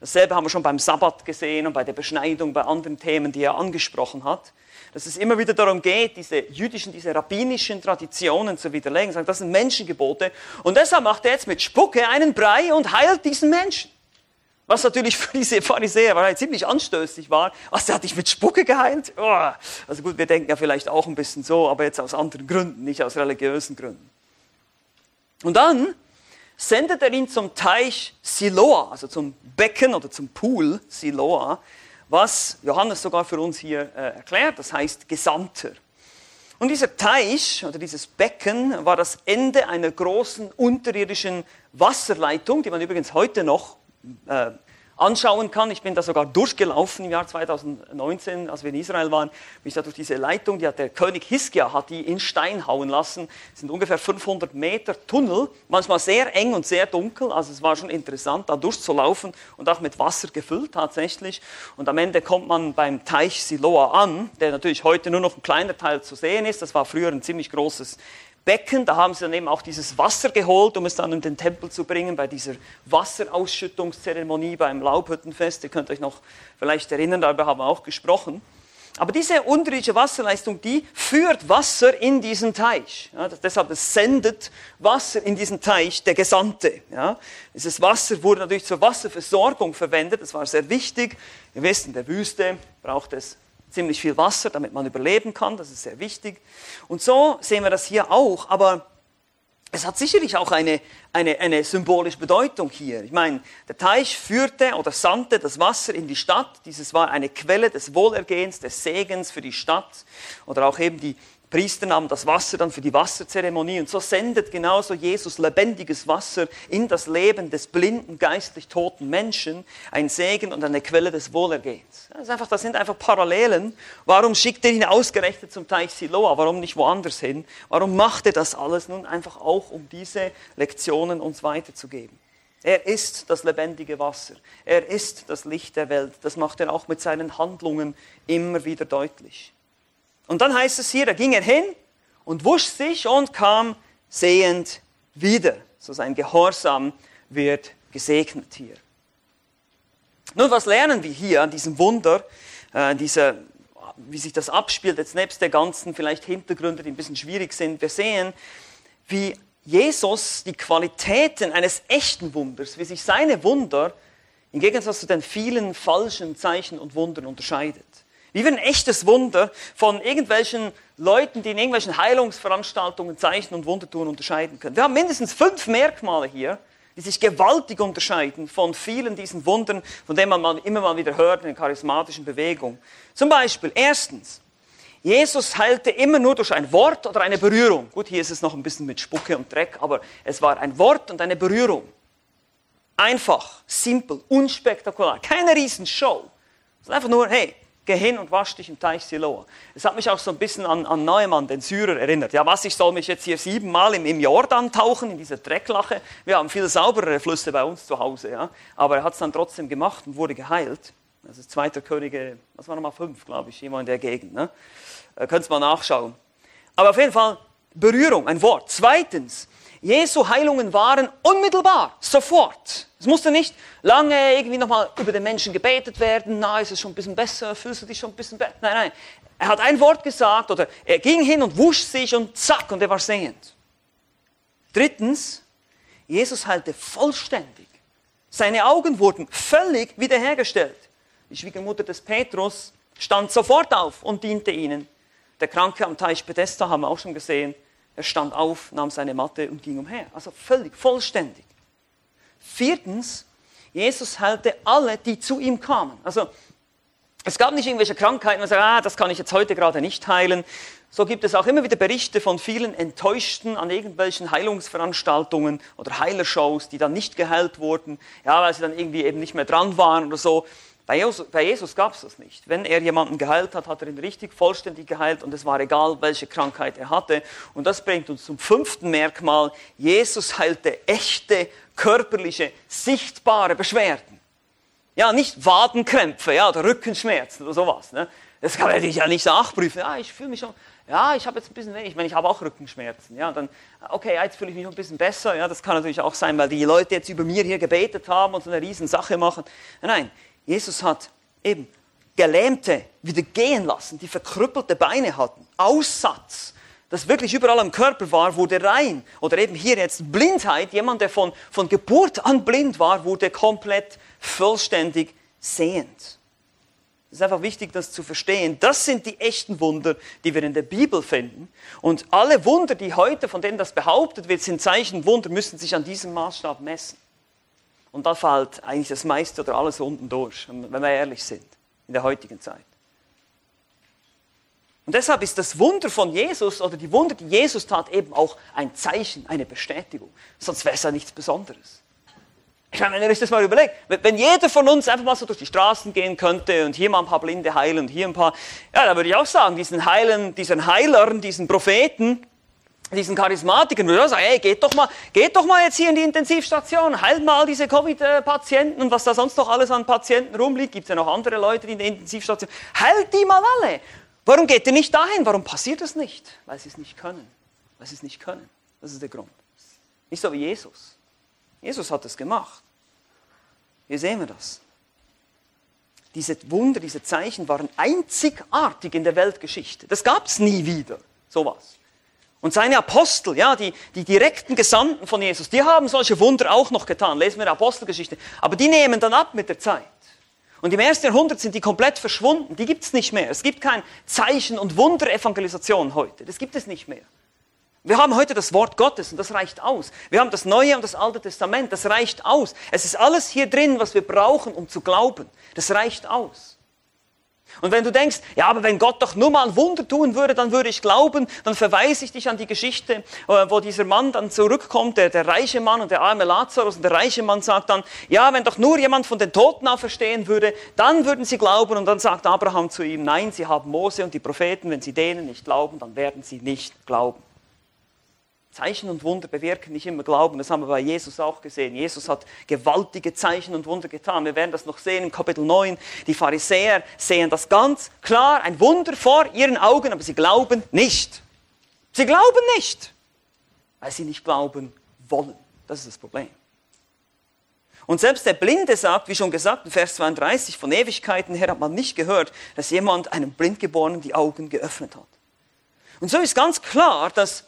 Dasselbe haben wir schon beim Sabbat gesehen und bei der Beschneidung, bei anderen Themen, die er angesprochen hat. Dass es immer wieder darum geht, diese jüdischen, diese rabbinischen Traditionen zu widerlegen. Sagen, das sind Menschengebote. Und deshalb macht er jetzt mit Spucke einen Brei und heilt diesen Menschen. Was natürlich für diese Pharisäer war ziemlich anstößig war. Was, der hat dich mit Spucke geheilt? Oh. Also gut, wir denken ja vielleicht auch ein bisschen so, aber jetzt aus anderen Gründen, nicht aus religiösen Gründen. Und dann sendet er ihn zum Teich Siloa, also zum Becken oder zum Pool Siloa, was Johannes sogar für uns hier äh, erklärt, das heißt Gesandter. Und dieser Teich oder dieses Becken war das Ende einer großen unterirdischen Wasserleitung, die man übrigens heute noch äh, anschauen kann. Ich bin da sogar durchgelaufen im Jahr 2019, als wir in Israel waren. Ich da durch diese Leitung, die hat der König Hiskia hat die in Stein hauen lassen. Es sind ungefähr 500 Meter Tunnel, manchmal sehr eng und sehr dunkel. Also es war schon interessant, da durchzulaufen und auch mit Wasser gefüllt tatsächlich. Und am Ende kommt man beim Teich Siloa an, der natürlich heute nur noch ein kleiner Teil zu sehen ist. Das war früher ein ziemlich großes Becken, da haben sie dann eben auch dieses Wasser geholt, um es dann in den Tempel zu bringen, bei dieser Wasserausschüttungszeremonie beim Laubhüttenfest. Ihr könnt euch noch vielleicht erinnern, darüber haben wir auch gesprochen. Aber diese unterirdische Wasserleistung, die führt Wasser in diesen Teich. Ja, das, deshalb es sendet Wasser in diesen Teich der Gesandte. Ja. Dieses Wasser wurde natürlich zur Wasserversorgung verwendet. Das war sehr wichtig. Ihr wisst, in der Wüste braucht es ziemlich viel Wasser, damit man überleben kann. Das ist sehr wichtig. Und so sehen wir das hier auch. Aber es hat sicherlich auch eine, eine, eine symbolische Bedeutung hier. Ich meine, der Teich führte oder sandte das Wasser in die Stadt. Dieses war eine Quelle des Wohlergehens, des Segens für die Stadt. Oder auch eben die Priester nahmen das Wasser dann für die Wasserzeremonie und so sendet genauso Jesus lebendiges Wasser in das Leben des blinden, geistlich toten Menschen, ein Segen und eine Quelle des Wohlergehens. Das, einfach, das sind einfach Parallelen. Warum schickt er ihn ausgerechnet zum Teich Siloa? Warum nicht woanders hin? Warum macht er das alles nun einfach auch, um diese Lektionen uns weiterzugeben? Er ist das lebendige Wasser. Er ist das Licht der Welt. Das macht er auch mit seinen Handlungen immer wieder deutlich. Und dann heißt es hier, da ging er hin und wusch sich und kam sehend wieder. So sein Gehorsam wird gesegnet hier. Nun, was lernen wir hier an diesem Wunder, äh, dieser, wie sich das abspielt, jetzt nebst der ganzen vielleicht Hintergründe, die ein bisschen schwierig sind. Wir sehen, wie Jesus die Qualitäten eines echten Wunders, wie sich seine Wunder im Gegensatz zu den vielen falschen Zeichen und Wundern unterscheidet. Wie wir ein echtes Wunder von irgendwelchen Leuten, die in irgendwelchen Heilungsveranstaltungen Zeichen und Wunder tun, unterscheiden können. Wir haben mindestens fünf Merkmale hier, die sich gewaltig unterscheiden von vielen diesen Wundern, von denen man immer mal wieder hört in der charismatischen Bewegung. Zum Beispiel, erstens, Jesus heilte immer nur durch ein Wort oder eine Berührung. Gut, hier ist es noch ein bisschen mit Spucke und Dreck, aber es war ein Wort und eine Berührung. Einfach, simpel, unspektakulär, keine Riesenshow. Es ist einfach nur, hey, geh hin und wasch dich im Teich Siloa. Es hat mich auch so ein bisschen an, an Neumann, den Syrer, erinnert. Ja, was, ich soll mich jetzt hier siebenmal im, im Jordan tauchen, in dieser Drecklache. Wir haben viel sauberere Flüsse bei uns zu Hause, ja. Aber er hat es dann trotzdem gemacht und wurde geheilt. Das ist 2. Könige, was war nochmal, fünf, glaube ich, immer in der Gegend. Ne? Äh, Könnt ihr mal nachschauen. Aber auf jeden Fall Berührung, ein Wort. Zweitens, Jesu Heilungen waren unmittelbar, sofort. Es musste nicht lange irgendwie nochmal über den Menschen gebetet werden. Na, ist es schon ein bisschen besser? Fühlst du dich schon ein bisschen besser? Nein, nein. Er hat ein Wort gesagt oder er ging hin und wusch sich und zack und er war sehend. Drittens, Jesus heilte vollständig. Seine Augen wurden völlig wiederhergestellt. Die Schwiegermutter des Petrus stand sofort auf und diente ihnen. Der Kranke am Teich Bethesda haben wir auch schon gesehen. Er stand auf, nahm seine Matte und ging umher. Also völlig, vollständig. Viertens, Jesus heilte alle, die zu ihm kamen. Also es gab nicht irgendwelche Krankheiten, man sagt, ah, das kann ich jetzt heute gerade nicht heilen. So gibt es auch immer wieder Berichte von vielen Enttäuschten an irgendwelchen Heilungsveranstaltungen oder Heilershows, die dann nicht geheilt wurden, ja, weil sie dann irgendwie eben nicht mehr dran waren oder so. Bei Jesus, bei Jesus gab es das nicht. Wenn er jemanden geheilt hat, hat er ihn richtig vollständig geheilt und es war egal, welche Krankheit er hatte. Und das bringt uns zum fünften Merkmal. Jesus heilte echte, körperliche, sichtbare Beschwerden. Ja, nicht Wadenkrämpfe ja, oder Rückenschmerzen oder sowas. Ne? Das kann man ja nicht nachprüfen. Ja, ich fühle mich schon, ja, ich habe jetzt ein bisschen wenig, ich meine, ich habe auch Rückenschmerzen. Ja, dann, okay, jetzt fühle ich mich ein bisschen besser. Ja, das kann natürlich auch sein, weil die Leute jetzt über mir hier gebetet haben und so eine riesen Sache machen. Nein, Jesus hat eben Gelähmte wieder gehen lassen, die verkrüppelte Beine hatten, Aussatz, das wirklich überall am Körper war, wurde rein. Oder eben hier jetzt Blindheit, jemand, der von, von Geburt an blind war, wurde komplett vollständig sehend. Es ist einfach wichtig, das zu verstehen. Das sind die echten Wunder, die wir in der Bibel finden. Und alle Wunder, die heute, von denen das behauptet wird, sind Zeichenwunder, müssen sich an diesem Maßstab messen. Und da fällt eigentlich das meiste oder alles unten durch, wenn wir ehrlich sind, in der heutigen Zeit. Und deshalb ist das Wunder von Jesus oder die Wunder, die Jesus tat, eben auch ein Zeichen, eine Bestätigung. Sonst wäre es ja nichts Besonderes. Ich meine, wenn ihr euch das mal überlegt, wenn jeder von uns einfach mal so durch die Straßen gehen könnte und hier mal ein paar Blinde heilen und hier ein paar, ja, da würde ich auch sagen, diesen Heilen, diesen Heilern, diesen Propheten, diesen Charismatikern würde ich sagen, hey, geht doch mal, geht doch mal jetzt hier in die Intensivstation, heilt mal diese Covid-Patienten und was da sonst noch alles an Patienten rumliegt. Gibt es ja noch andere Leute in der Intensivstation. Heilt die mal alle. Warum geht ihr nicht dahin? Warum passiert das nicht? Weil sie es nicht können. Weil sie es nicht können. Das ist der Grund. Nicht so wie Jesus. Jesus hat es gemacht. Hier sehen wir das. Diese Wunder, diese Zeichen waren einzigartig in der Weltgeschichte. Das gab es nie wieder. Sowas. Und seine Apostel, ja, die, die direkten Gesandten von Jesus, die haben solche Wunder auch noch getan. Lesen wir die Apostelgeschichte. Aber die nehmen dann ab mit der Zeit. Und im ersten Jahrhundert sind die komplett verschwunden. Die gibt es nicht mehr. Es gibt kein Zeichen- und Wunder-Evangelisation heute. Das gibt es nicht mehr. Wir haben heute das Wort Gottes und das reicht aus. Wir haben das Neue und das Alte Testament, das reicht aus. Es ist alles hier drin, was wir brauchen, um zu glauben. Das reicht aus. Und wenn du denkst, ja, aber wenn Gott doch nur mal ein Wunder tun würde, dann würde ich glauben, dann verweise ich dich an die Geschichte, äh, wo dieser Mann dann zurückkommt, der, der reiche Mann und der arme Lazarus. Und der reiche Mann sagt dann, ja, wenn doch nur jemand von den Toten auferstehen würde, dann würden sie glauben. Und dann sagt Abraham zu ihm, nein, sie haben Mose und die Propheten, wenn sie denen nicht glauben, dann werden sie nicht glauben. Zeichen und Wunder bewirken nicht immer Glauben. Das haben wir bei Jesus auch gesehen. Jesus hat gewaltige Zeichen und Wunder getan. Wir werden das noch sehen im Kapitel 9. Die Pharisäer sehen das ganz klar, ein Wunder vor ihren Augen, aber sie glauben nicht. Sie glauben nicht, weil sie nicht glauben wollen. Das ist das Problem. Und selbst der Blinde sagt, wie schon gesagt, in Vers 32, von Ewigkeiten her hat man nicht gehört, dass jemand einem Blindgeborenen die Augen geöffnet hat. Und so ist ganz klar, dass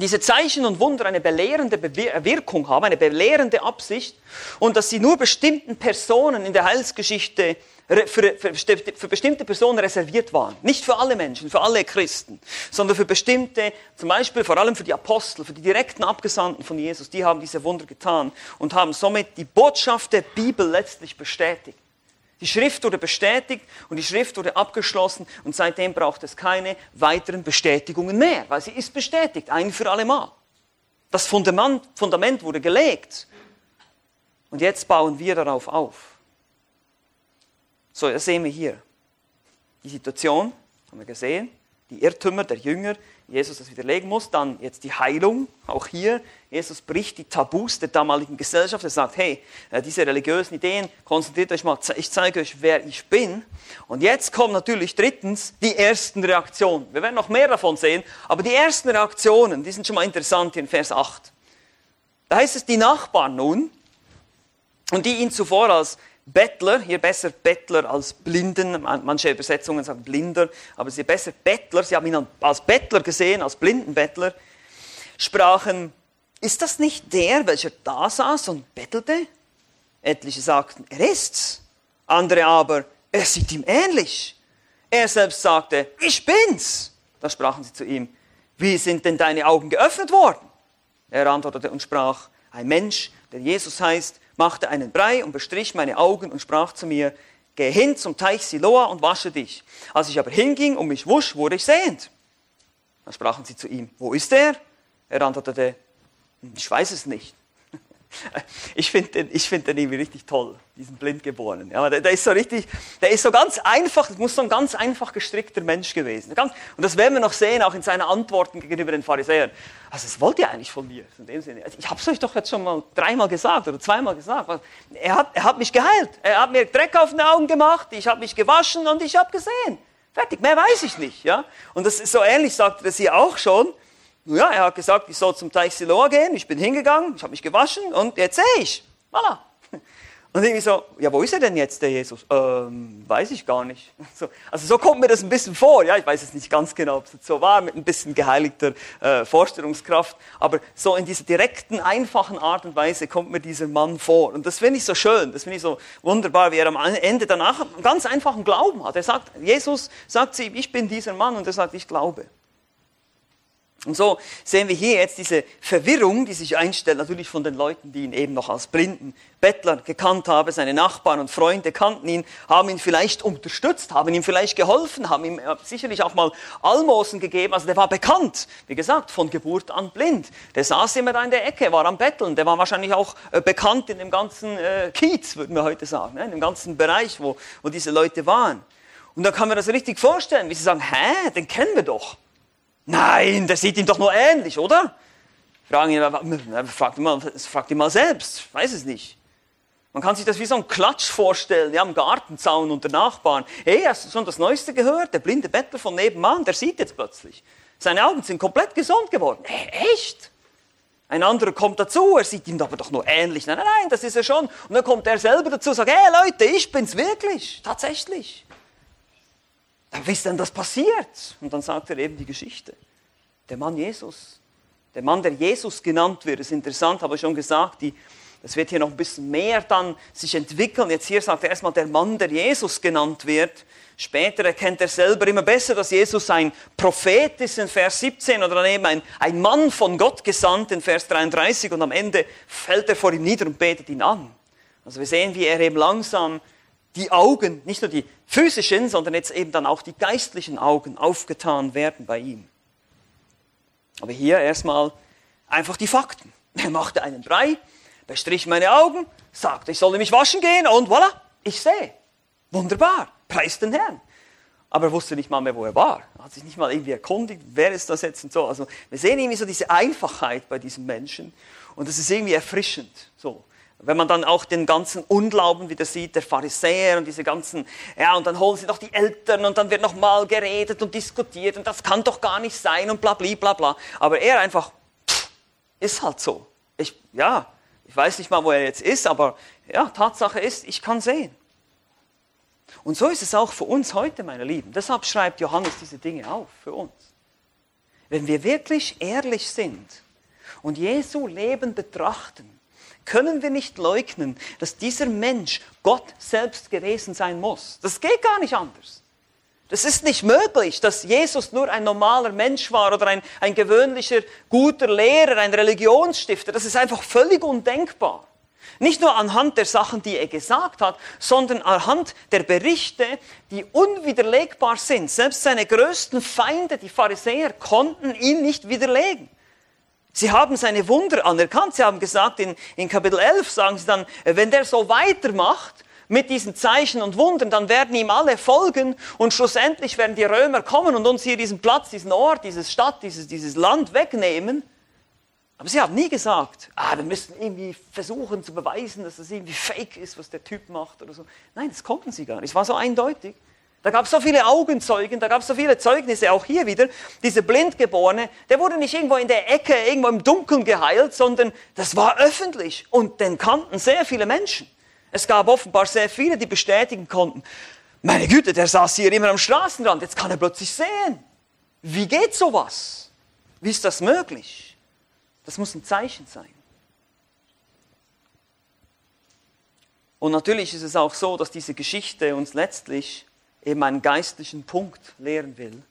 diese Zeichen und Wunder eine belehrende Wirkung haben, eine belehrende Absicht und dass sie nur bestimmten Personen in der Heilsgeschichte für, für, für, bestimmte Personen reserviert waren. Nicht für alle Menschen, für alle Christen, sondern für bestimmte, zum Beispiel vor allem für die Apostel, für die direkten Abgesandten von Jesus, die haben diese Wunder getan und haben somit die Botschaft der Bibel letztlich bestätigt. Die Schrift wurde bestätigt und die Schrift wurde abgeschlossen und seitdem braucht es keine weiteren Bestätigungen mehr, weil sie ist bestätigt, ein für alle Mal. Das Fundament, Fundament wurde gelegt und jetzt bauen wir darauf auf. So, das sehen wir hier. Die Situation, haben wir gesehen, die Irrtümer der Jünger, Jesus das widerlegen muss, dann jetzt die Heilung, auch hier, Jesus bricht die Tabus der damaligen Gesellschaft, er sagt, hey, äh, diese religiösen Ideen, konzentriert euch mal, ich zeige euch, wer ich bin. Und jetzt kommen natürlich drittens die ersten Reaktionen. Wir werden noch mehr davon sehen, aber die ersten Reaktionen, die sind schon mal interessant hier in Vers 8. Da heißt es, die Nachbarn nun, und die ihn zuvor als Bettler, hier besser Bettler als Blinden, manche Übersetzungen sagen Blinder, aber sie besser Bettler, sie haben ihn als Bettler gesehen, als Blindenbettler, sprachen, ist das nicht der, welcher da saß und bettelte? Etliche sagten, er ist's. Andere aber, er sieht ihm ähnlich. Er selbst sagte, ich bin's. Da sprachen sie zu ihm, wie sind denn deine Augen geöffnet worden? Er antwortete und sprach, ein Mensch, der Jesus heißt, machte einen Brei und bestrich meine Augen und sprach zu mir, geh hin zum Teich Siloa und wasche dich. Als ich aber hinging und mich wusch, wurde ich sehend. Dann sprachen sie zu ihm, wo ist er? Er antwortete, ich weiß es nicht. Ich finde den, find den irgendwie richtig toll, diesen Blindgeborenen. Ja, der, der, ist so richtig, der ist so ganz einfach, muss so ein ganz einfach gestrickter Mensch gewesen. Ganz, und das werden wir noch sehen, auch in seinen Antworten gegenüber den Pharisäern. Also, was wollt ihr eigentlich von mir? In dem Sinne. Also, ich habe es euch doch jetzt schon mal dreimal gesagt oder zweimal gesagt. Er hat, er hat mich geheilt. Er hat mir Dreck auf den Augen gemacht. Ich habe mich gewaschen und ich habe gesehen. Fertig, mehr weiß ich nicht. Ja? Und das ist so ähnlich, sagt er hier auch schon. Ja, er hat gesagt, ich soll zum Teich Siloa gehen. Ich bin hingegangen, ich habe mich gewaschen und jetzt sehe ich. Voilà. Und irgendwie so, ja, wo ist er denn jetzt, der Jesus? Ähm, weiß ich gar nicht. So, also so kommt mir das ein bisschen vor. Ja, ich weiß jetzt nicht ganz genau, ob es so war, mit ein bisschen geheiligter äh, Vorstellungskraft. Aber so in dieser direkten, einfachen Art und Weise kommt mir dieser Mann vor. Und das finde ich so schön, das finde ich so wunderbar, wie er am Ende danach einen ganz einfachen Glauben hat. Er sagt, Jesus sagt ihm, ich bin dieser Mann und er sagt, ich glaube. Und so sehen wir hier jetzt diese Verwirrung, die sich einstellt, natürlich von den Leuten, die ihn eben noch als blinden Bettler gekannt haben. Seine Nachbarn und Freunde kannten ihn, haben ihn vielleicht unterstützt, haben ihm vielleicht geholfen, haben ihm sicherlich auch mal Almosen gegeben. Also der war bekannt, wie gesagt, von Geburt an blind. Der saß immer da in der Ecke, war am Betteln. Der war wahrscheinlich auch äh, bekannt in dem ganzen äh, Kiez, würden wir heute sagen, ne? in dem ganzen Bereich, wo, wo diese Leute waren. Und da kann man das richtig vorstellen, wie sie sagen, hä, den kennen wir doch. Nein, der sieht ihm doch nur ähnlich, oder? Fragen ihn, fragt ihn mal, fragt ihn mal selbst, weiß es nicht. Man kann sich das wie so ein Klatsch vorstellen, ja, am Gartenzaun unter Nachbarn. Hey, hast du schon das Neueste gehört? Der blinde Bettler von nebenan, der sieht jetzt plötzlich. Seine Augen sind komplett gesund geworden. Hey, echt? Ein anderer kommt dazu, er sieht ihm aber doch nur ähnlich. Nein, nein, nein, das ist er schon. Und dann kommt er selber dazu und sagt, hey Leute, ich bin's wirklich, tatsächlich. Wie ist denn das passiert? Und dann sagt er eben die Geschichte. Der Mann Jesus. Der Mann, der Jesus genannt wird, ist interessant, habe ich schon gesagt, die, das wird hier noch ein bisschen mehr dann sich entwickeln. Jetzt hier sagt er erstmal der Mann, der Jesus genannt wird. Später erkennt er selber immer besser, dass Jesus ein Prophet ist in Vers 17 oder daneben ein, ein Mann von Gott gesandt in Vers 33 und am Ende fällt er vor ihm nieder und betet ihn an. Also wir sehen, wie er eben langsam die Augen, nicht nur die physischen, sondern jetzt eben dann auch die geistlichen Augen aufgetan werden bei ihm. Aber hier erstmal einfach die Fakten. Er machte einen Brei, bestrich meine Augen, sagte, ich solle mich waschen gehen und voilà, ich sehe. Wunderbar, preis den Herrn. Aber er wusste nicht mal mehr, wo er war. Er hat sich nicht mal irgendwie erkundigt, wer ist das jetzt und so. Also wir sehen irgendwie so diese Einfachheit bei diesem Menschen und das ist irgendwie erfrischend. So. Wenn man dann auch den ganzen Unglauben wieder sieht, der Pharisäer und diese ganzen, ja, und dann holen sie noch die Eltern und dann wird noch mal geredet und diskutiert und das kann doch gar nicht sein und bla bla bla bla. Aber er einfach, pff, ist halt so. Ich, ja, ich weiß nicht mal, wo er jetzt ist, aber ja, Tatsache ist, ich kann sehen. Und so ist es auch für uns heute, meine Lieben. Deshalb schreibt Johannes diese Dinge auf, für uns. wenn wir wirklich ehrlich sind und Jesu Leben betrachten, können wir nicht leugnen, dass dieser Mensch Gott selbst gewesen sein muss. Das geht gar nicht anders. Das ist nicht möglich, dass Jesus nur ein normaler Mensch war oder ein, ein gewöhnlicher guter Lehrer, ein Religionsstifter. Das ist einfach völlig undenkbar. Nicht nur anhand der Sachen, die er gesagt hat, sondern anhand der Berichte, die unwiderlegbar sind. Selbst seine größten Feinde, die Pharisäer, konnten ihn nicht widerlegen. Sie haben seine Wunder anerkannt. Sie haben gesagt, in, in Kapitel 11 sagen sie dann, wenn der so weitermacht, mit diesen Zeichen und Wundern, dann werden ihm alle folgen und schlussendlich werden die Römer kommen und uns hier diesen Platz, diesen Ort, diese Stadt, dieses, dieses Land wegnehmen. Aber sie haben nie gesagt, ah, wir müssen irgendwie versuchen zu beweisen, dass das irgendwie fake ist, was der Typ macht oder so. Nein, das konnten sie gar nicht. Es war so eindeutig. Da gab es so viele Augenzeugen, da gab es so viele Zeugnisse, auch hier wieder. Dieser Blindgeborene, der wurde nicht irgendwo in der Ecke, irgendwo im Dunkeln geheilt, sondern das war öffentlich und den kannten sehr viele Menschen. Es gab offenbar sehr viele, die bestätigen konnten, meine Güte, der saß hier immer am Straßenrand, jetzt kann er plötzlich sehen. Wie geht sowas? Wie ist das möglich? Das muss ein Zeichen sein. Und natürlich ist es auch so, dass diese Geschichte uns letztlich eben einen geistlichen Punkt lehren will.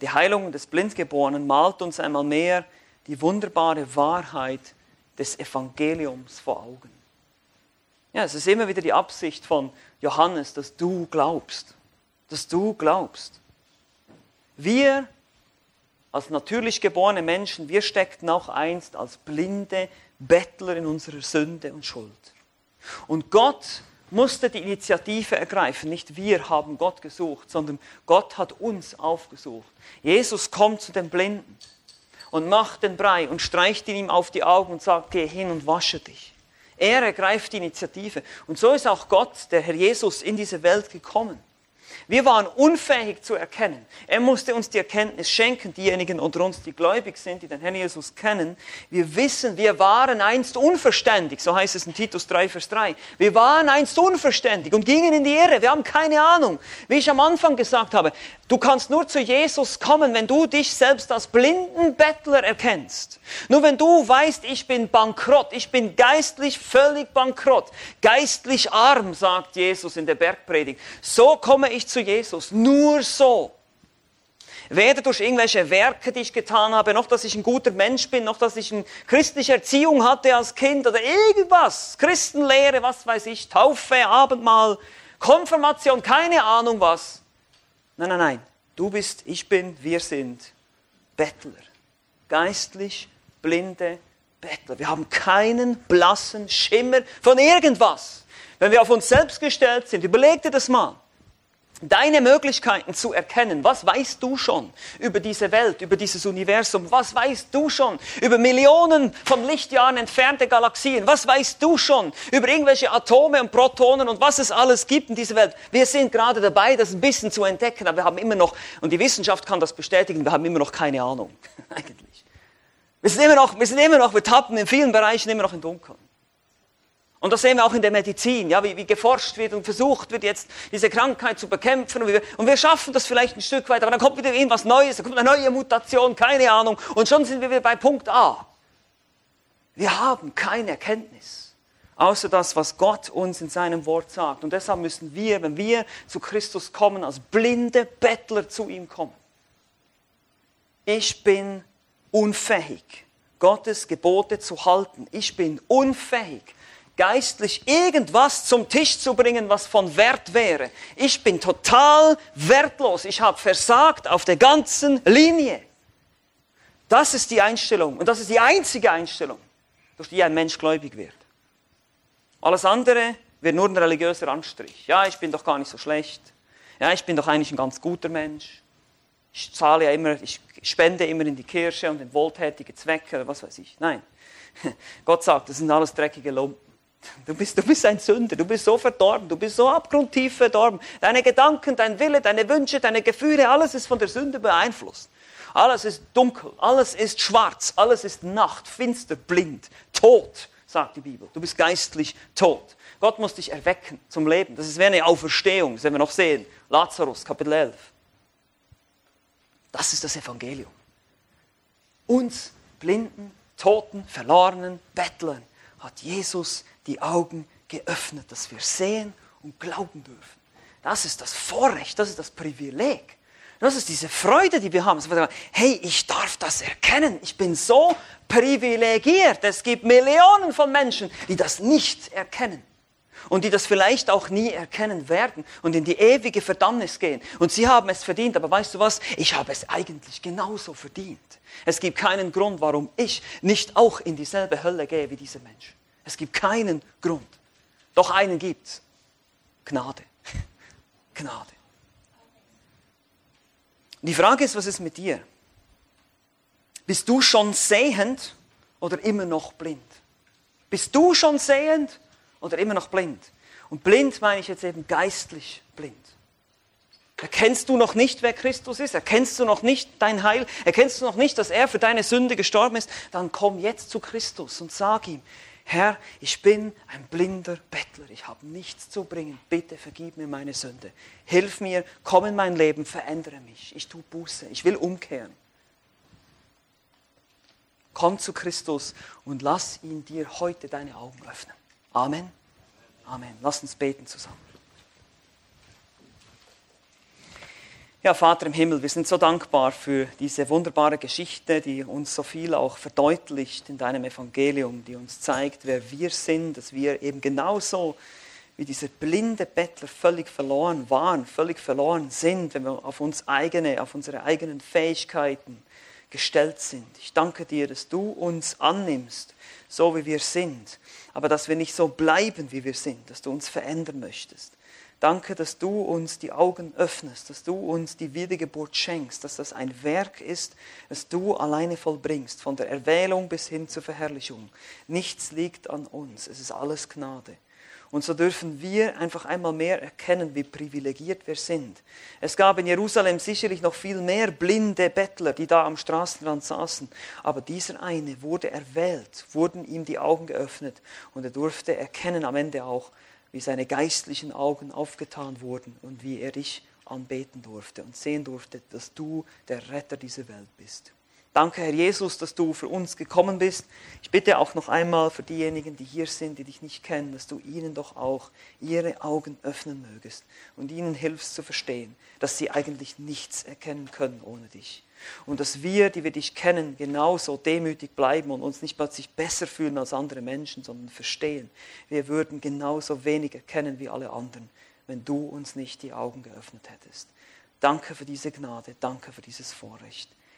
Die Heilung des Blindgeborenen malt uns einmal mehr die wunderbare Wahrheit des Evangeliums vor Augen. Ja, es ist immer wieder die Absicht von Johannes, dass du glaubst, dass du glaubst. Wir als natürlich geborene Menschen, wir steckten auch einst als blinde Bettler in unserer Sünde und Schuld. Und Gott musste die Initiative ergreifen. Nicht wir haben Gott gesucht, sondern Gott hat uns aufgesucht. Jesus kommt zu den Blinden und macht den Brei und streicht ihn ihm auf die Augen und sagt, geh hin und wasche dich. Er ergreift die Initiative. Und so ist auch Gott, der Herr Jesus, in diese Welt gekommen. Wir waren unfähig zu erkennen. Er musste uns die Erkenntnis schenken, diejenigen unter uns, die gläubig sind, die den Herrn Jesus kennen. Wir wissen, wir waren einst unverständig, so heißt es in Titus 3, Vers 3. Wir waren einst unverständig und gingen in die Irre. Wir haben keine Ahnung. Wie ich am Anfang gesagt habe, du kannst nur zu Jesus kommen, wenn du dich selbst als blinden Bettler erkennst. Nur wenn du weißt, ich bin bankrott, ich bin geistlich völlig bankrott, geistlich arm, sagt Jesus in der Bergpredigt. So komme ich zu Jesus. Nur so. Weder durch irgendwelche Werke, die ich getan habe, noch dass ich ein guter Mensch bin, noch dass ich eine christliche Erziehung hatte als Kind oder irgendwas, Christenlehre, was weiß ich, Taufe, Abendmahl, Konfirmation, keine Ahnung was. Nein, nein, nein. Du bist, ich bin, wir sind Bettler. Geistlich blinde Bettler. Wir haben keinen blassen Schimmer von irgendwas. Wenn wir auf uns selbst gestellt sind, überleg dir das mal deine Möglichkeiten zu erkennen. Was weißt du schon über diese Welt, über dieses Universum? Was weißt du schon über Millionen von Lichtjahren entfernte Galaxien? Was weißt du schon über irgendwelche Atome und Protonen und was es alles gibt in dieser Welt? Wir sind gerade dabei, das ein bisschen zu entdecken, aber wir haben immer noch, und die Wissenschaft kann das bestätigen, wir haben immer noch keine Ahnung, eigentlich. Wir sind immer noch, wir sind immer noch, wir tappen in vielen Bereichen immer noch im Dunkeln. Und das sehen wir auch in der Medizin, ja, wie, wie geforscht wird und versucht wird, jetzt diese Krankheit zu bekämpfen. Und wir, und wir schaffen das vielleicht ein Stück weit, aber dann kommt wieder irgendwas Neues, dann kommt eine neue Mutation, keine Ahnung. Und schon sind wir wieder bei Punkt A. Wir haben keine Erkenntnis, außer das, was Gott uns in seinem Wort sagt. Und deshalb müssen wir, wenn wir zu Christus kommen, als blinde Bettler zu ihm kommen. Ich bin unfähig, Gottes Gebote zu halten. Ich bin unfähig, geistlich irgendwas zum Tisch zu bringen, was von Wert wäre. Ich bin total wertlos. Ich habe versagt auf der ganzen Linie. Das ist die Einstellung und das ist die einzige Einstellung, durch die ein Mensch gläubig wird. Alles andere wird nur ein religiöser Anstrich. Ja, ich bin doch gar nicht so schlecht. Ja, ich bin doch eigentlich ein ganz guter Mensch. Ich zahle ja immer, ich spende immer in die Kirche und in wohltätige Zwecke oder was weiß ich. Nein. Gott sagt, das sind alles dreckige Lumpen. Du bist, du bist ein Sünder, du bist so verdorben, du bist so abgrundtief verdorben. Deine Gedanken, dein Wille, deine Wünsche, deine Gefühle, alles ist von der Sünde beeinflusst. Alles ist dunkel, alles ist schwarz, alles ist Nacht, finster, blind, tot, sagt die Bibel. Du bist geistlich tot. Gott muss dich erwecken zum Leben. Das ist wie eine Auferstehung, das werden wir noch sehen. Lazarus, Kapitel 11. Das ist das Evangelium. Uns Blinden, Toten, Verlorenen, Bettlern hat Jesus die Augen geöffnet, dass wir sehen und glauben dürfen. Das ist das Vorrecht, das ist das Privileg. Das ist diese Freude, die wir haben. Hey, ich darf das erkennen. Ich bin so privilegiert. Es gibt Millionen von Menschen, die das nicht erkennen. Und die das vielleicht auch nie erkennen werden und in die ewige Verdammnis gehen. Und sie haben es verdient, aber weißt du was? Ich habe es eigentlich genauso verdient. Es gibt keinen Grund, warum ich nicht auch in dieselbe Hölle gehe wie diese Menschen. Es gibt keinen Grund. Doch einen gibt es. Gnade. Gnade. Die Frage ist, was ist mit dir? Bist du schon sehend oder immer noch blind? Bist du schon sehend oder immer noch blind? Und blind meine ich jetzt eben geistlich blind. Erkennst du noch nicht, wer Christus ist? Erkennst du noch nicht dein Heil? Erkennst du noch nicht, dass er für deine Sünde gestorben ist? Dann komm jetzt zu Christus und sag ihm, Herr, ich bin ein blinder Bettler, ich habe nichts zu bringen, bitte vergib mir meine Sünde. Hilf mir, komm in mein Leben, verändere mich. Ich tue Buße, ich will umkehren. Komm zu Christus und lass ihn dir heute deine Augen öffnen. Amen. Amen. Lass uns beten zusammen. Ja, Vater im Himmel, wir sind so dankbar für diese wunderbare Geschichte, die uns so viel auch verdeutlicht in deinem Evangelium, die uns zeigt, wer wir sind, dass wir eben genauso wie dieser blinde Bettler völlig verloren waren, völlig verloren sind, wenn wir auf uns eigene, auf unsere eigenen Fähigkeiten gestellt sind. Ich danke dir, dass du uns annimmst, so wie wir sind, aber dass wir nicht so bleiben, wie wir sind, dass du uns verändern möchtest. Danke, dass du uns die Augen öffnest, dass du uns die Wiedergeburt schenkst, dass das ein Werk ist, das du alleine vollbringst, von der Erwählung bis hin zur Verherrlichung. Nichts liegt an uns, es ist alles Gnade. Und so dürfen wir einfach einmal mehr erkennen, wie privilegiert wir sind. Es gab in Jerusalem sicherlich noch viel mehr blinde Bettler, die da am Straßenrand saßen. Aber dieser eine wurde erwählt, wurden ihm die Augen geöffnet und er durfte erkennen am Ende auch, wie seine geistlichen Augen aufgetan wurden und wie er dich anbeten durfte und sehen durfte, dass du der Retter dieser Welt bist. Danke, Herr Jesus, dass du für uns gekommen bist. Ich bitte auch noch einmal für diejenigen, die hier sind, die dich nicht kennen, dass du ihnen doch auch ihre Augen öffnen mögest und ihnen hilfst zu verstehen, dass sie eigentlich nichts erkennen können ohne dich. Und dass wir, die wir dich kennen, genauso demütig bleiben und uns nicht plötzlich besser fühlen als andere Menschen, sondern verstehen, wir würden genauso wenig erkennen wie alle anderen, wenn du uns nicht die Augen geöffnet hättest. Danke für diese Gnade, danke für dieses Vorrecht.